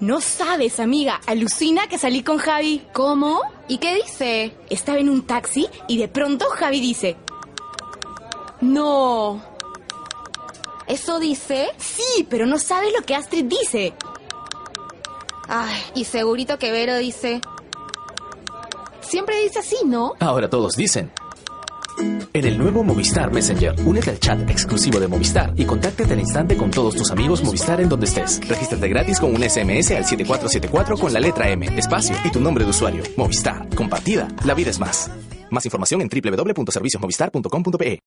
No sabes, amiga, alucina que salí con Javi. ¿Cómo? ¿Y qué dice? Estaba en un taxi y de pronto Javi dice... No. ¿Eso dice? Sí, pero no sabes lo que Astrid dice. Ay, y segurito que Vero dice... Siempre dice así, ¿no? Ahora todos dicen. En el nuevo Movistar Messenger, únete al chat exclusivo de Movistar y contáctate al instante con todos tus amigos Movistar en donde estés. Regístrate gratis con un SMS al 7474 con la letra M, espacio y tu nombre de usuario. Movistar, compartida, la vida es más. Más información en www.serviciosmovistar.com.pe.